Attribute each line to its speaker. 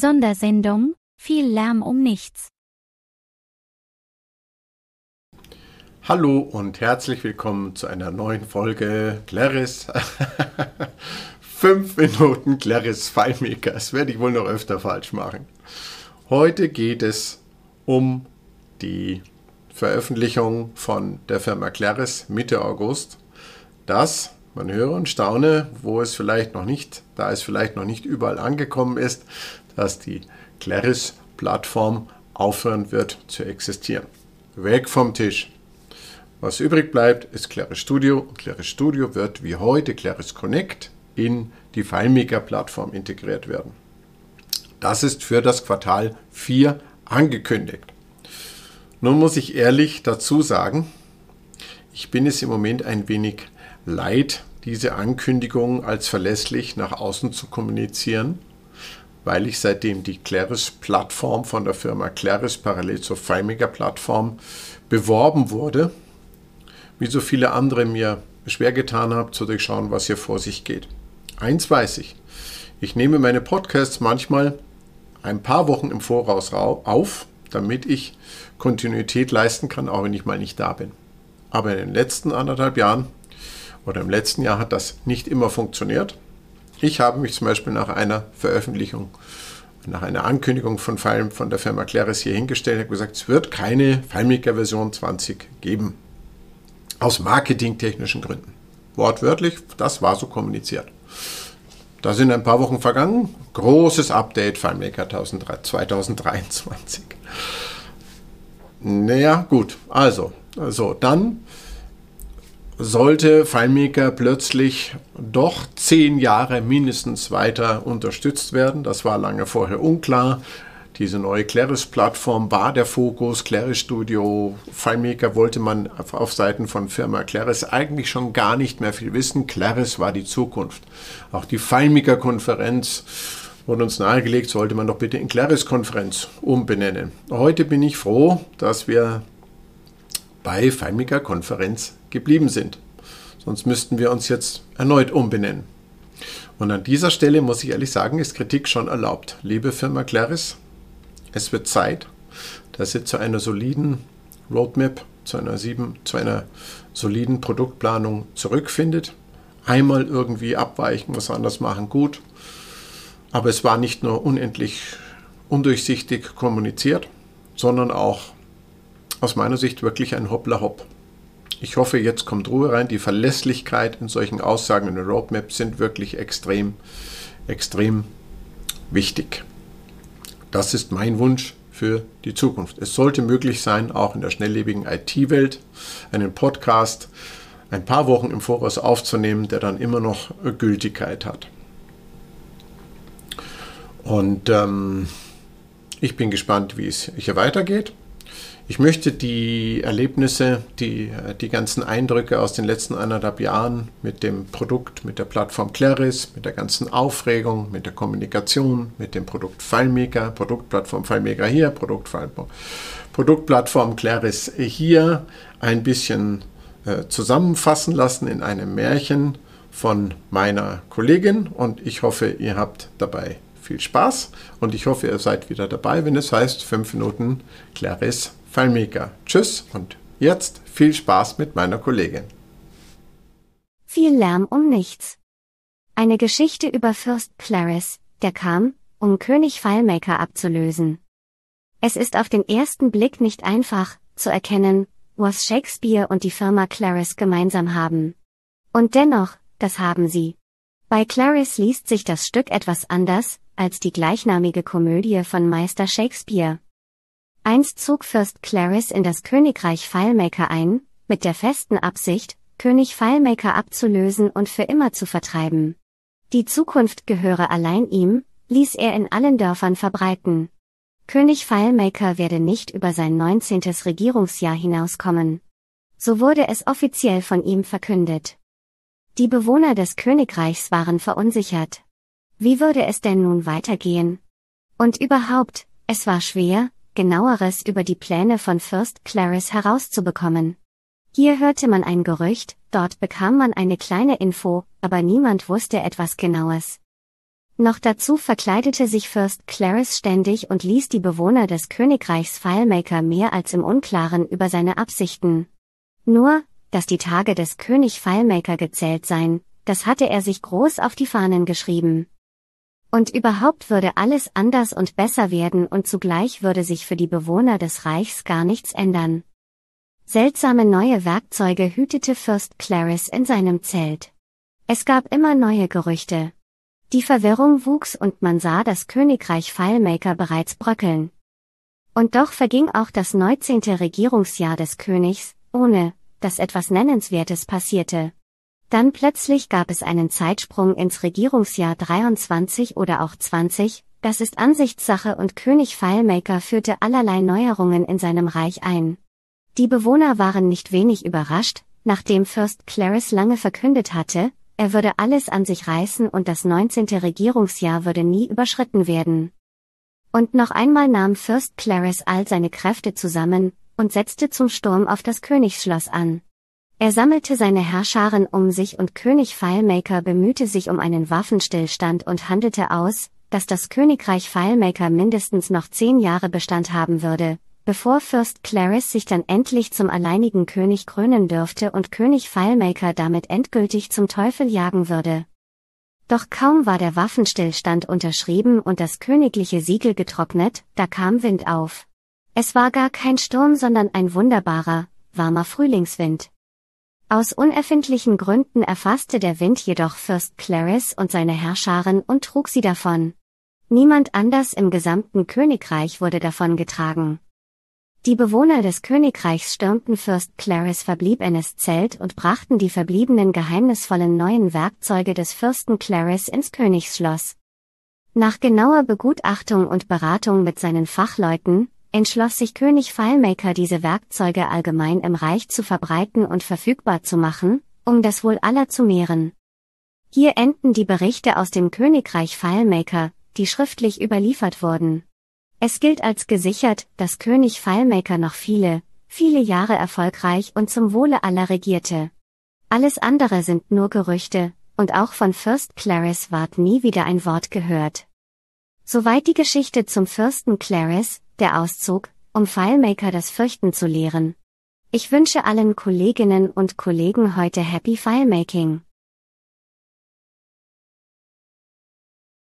Speaker 1: Sondersendung, viel Lärm um nichts.
Speaker 2: Hallo und herzlich willkommen zu einer neuen Folge Claris. Fünf Minuten Claris FileMaker. Das werde ich wohl noch öfter falsch machen. Heute geht es um die Veröffentlichung von der Firma Claris Mitte August. Das, man höre und staune, wo es vielleicht noch nicht, da es vielleicht noch nicht überall angekommen ist, dass die Claris-Plattform aufhören wird zu existieren. Weg vom Tisch. Was übrig bleibt, ist Claris Studio. Claris Studio wird wie heute Claris Connect in die FileMaker-Plattform integriert werden. Das ist für das Quartal 4 angekündigt. Nun muss ich ehrlich dazu sagen, ich bin es im Moment ein wenig leid, diese Ankündigung als verlässlich nach außen zu kommunizieren, weil ich seitdem die Claris-Plattform von der Firma Claris parallel zur FileMaker-Plattform beworben wurde, wie so viele andere mir schwer getan habe, zu durchschauen, was hier vor sich geht. Eins weiß ich. Ich nehme meine Podcasts manchmal ein paar Wochen im Voraus auf, damit ich Kontinuität leisten kann, auch wenn ich mal nicht da bin. Aber in den letzten anderthalb Jahren oder im letzten Jahr hat das nicht immer funktioniert. Ich habe mich zum Beispiel nach einer Veröffentlichung, nach einer Ankündigung von, File, von der Firma Claris hier hingestellt und gesagt, es wird keine FileMaker Version 20 geben. Aus marketingtechnischen Gründen. Wortwörtlich, das war so kommuniziert. Da sind ein paar Wochen vergangen. Großes Update FileMaker 2023. Naja, gut. Also, also dann sollte FileMaker plötzlich doch zehn Jahre mindestens weiter unterstützt werden. Das war lange vorher unklar. Diese neue Claris-Plattform war der Fokus. Claris Studio, FileMaker wollte man auf Seiten von Firma Claris eigentlich schon gar nicht mehr viel wissen. Claris war die Zukunft. Auch die FileMaker-Konferenz wurde uns nahegelegt, sollte man doch bitte in Claris-Konferenz umbenennen. Heute bin ich froh, dass wir bei FileMaker-Konferenz geblieben sind. Sonst müssten wir uns jetzt erneut umbenennen. Und an dieser Stelle muss ich ehrlich sagen, ist Kritik schon erlaubt. Liebe Firma Claris, es wird Zeit, dass ihr zu einer soliden Roadmap, zu einer, sieben, zu einer soliden Produktplanung zurückfindet. Einmal irgendwie abweichen, was anders machen, gut. Aber es war nicht nur unendlich undurchsichtig kommuniziert, sondern auch aus meiner Sicht wirklich ein Hoppla-Hopp. Ich hoffe, jetzt kommt Ruhe rein. Die Verlässlichkeit in solchen Aussagen in der Roadmap sind wirklich extrem, extrem wichtig. Das ist mein Wunsch für die Zukunft. Es sollte möglich sein, auch in der schnelllebigen IT-Welt einen Podcast ein paar Wochen im Voraus aufzunehmen, der dann immer noch Gültigkeit hat. Und ähm, ich bin gespannt, wie es hier weitergeht. Ich möchte die Erlebnisse, die, die ganzen Eindrücke aus den letzten eineinhalb Jahren mit dem Produkt, mit der Plattform Claris, mit der ganzen Aufregung, mit der Kommunikation, mit dem Produkt FileMaker, Produktplattform FileMaker hier, Produkt, Produktplattform Claris hier ein bisschen äh, zusammenfassen lassen in einem Märchen von meiner Kollegin. Und ich hoffe, ihr habt dabei viel Spaß. Und ich hoffe, ihr seid wieder dabei, wenn es heißt 5 Minuten Claris FileMaker. Tschüss und jetzt viel Spaß mit meiner Kollegin.
Speaker 1: Viel Lärm um nichts. Eine Geschichte über Fürst Claris, der kam, um König FileMaker abzulösen. Es ist auf den ersten Blick nicht einfach, zu erkennen, was Shakespeare und die Firma Claris gemeinsam haben. Und dennoch, das haben sie. Bei Claris liest sich das Stück etwas anders, als die gleichnamige Komödie von Meister Shakespeare. Einst zog Fürst Claris in das Königreich FileMaker ein, mit der festen Absicht, König FileMaker abzulösen und für immer zu vertreiben. Die Zukunft gehöre allein ihm, ließ er in allen Dörfern verbreiten. König FileMaker werde nicht über sein 19. Regierungsjahr hinauskommen. So wurde es offiziell von ihm verkündet. Die Bewohner des Königreichs waren verunsichert. Wie würde es denn nun weitergehen? Und überhaupt, es war schwer, genaueres über die Pläne von Fürst Claris herauszubekommen. Hier hörte man ein Gerücht, dort bekam man eine kleine Info, aber niemand wusste etwas Genaues. Noch dazu verkleidete sich Fürst Clarence ständig und ließ die Bewohner des Königreichs FileMaker mehr als im Unklaren über seine Absichten. Nur, dass die Tage des König FileMaker gezählt seien, das hatte er sich groß auf die Fahnen geschrieben. Und überhaupt würde alles anders und besser werden und zugleich würde sich für die Bewohner des Reichs gar nichts ändern. Seltsame neue Werkzeuge hütete Fürst Clarice in seinem Zelt. Es gab immer neue Gerüchte. Die Verwirrung wuchs und man sah das Königreich FileMaker bereits bröckeln. Und doch verging auch das 19. Regierungsjahr des Königs, ohne, dass etwas Nennenswertes passierte. Dann plötzlich gab es einen Zeitsprung ins Regierungsjahr 23 oder auch 20, das ist Ansichtssache und König FileMaker führte allerlei Neuerungen in seinem Reich ein. Die Bewohner waren nicht wenig überrascht, nachdem Fürst Clarice lange verkündet hatte, er würde alles an sich reißen und das 19. Regierungsjahr würde nie überschritten werden. Und noch einmal nahm Fürst Clarice all seine Kräfte zusammen und setzte zum Sturm auf das Königsschloss an. Er sammelte seine Herrscharen um sich und König Filemaker bemühte sich um einen Waffenstillstand und handelte aus, dass das Königreich Filemaker mindestens noch zehn Jahre Bestand haben würde, bevor Fürst Clarice sich dann endlich zum alleinigen König krönen dürfte und König Filemaker damit endgültig zum Teufel jagen würde. Doch kaum war der Waffenstillstand unterschrieben und das königliche Siegel getrocknet, da kam Wind auf. Es war gar kein Sturm, sondern ein wunderbarer, warmer Frühlingswind. Aus unerfindlichen Gründen erfasste der Wind jedoch Fürst Clarice und seine Herrscharen und trug sie davon. Niemand anders im gesamten Königreich wurde davon getragen. Die Bewohner des Königreichs stürmten Fürst Clarice verbliebenes Zelt und brachten die verbliebenen geheimnisvollen neuen Werkzeuge des Fürsten Clarice ins Königsschloss. Nach genauer Begutachtung und Beratung mit seinen Fachleuten, entschloss sich König FileMaker diese Werkzeuge allgemein im Reich zu verbreiten und verfügbar zu machen, um das Wohl aller zu mehren. Hier enden die Berichte aus dem Königreich FileMaker, die schriftlich überliefert wurden. Es gilt als gesichert, dass König FileMaker noch viele, viele Jahre erfolgreich und zum Wohle aller regierte. Alles andere sind nur Gerüchte, und auch von Fürst Clarice ward nie wieder ein Wort gehört. Soweit die Geschichte zum Fürsten Clarice, der Auszug, um FileMaker das Fürchten zu lehren. Ich wünsche allen Kolleginnen und Kollegen heute Happy FileMaking.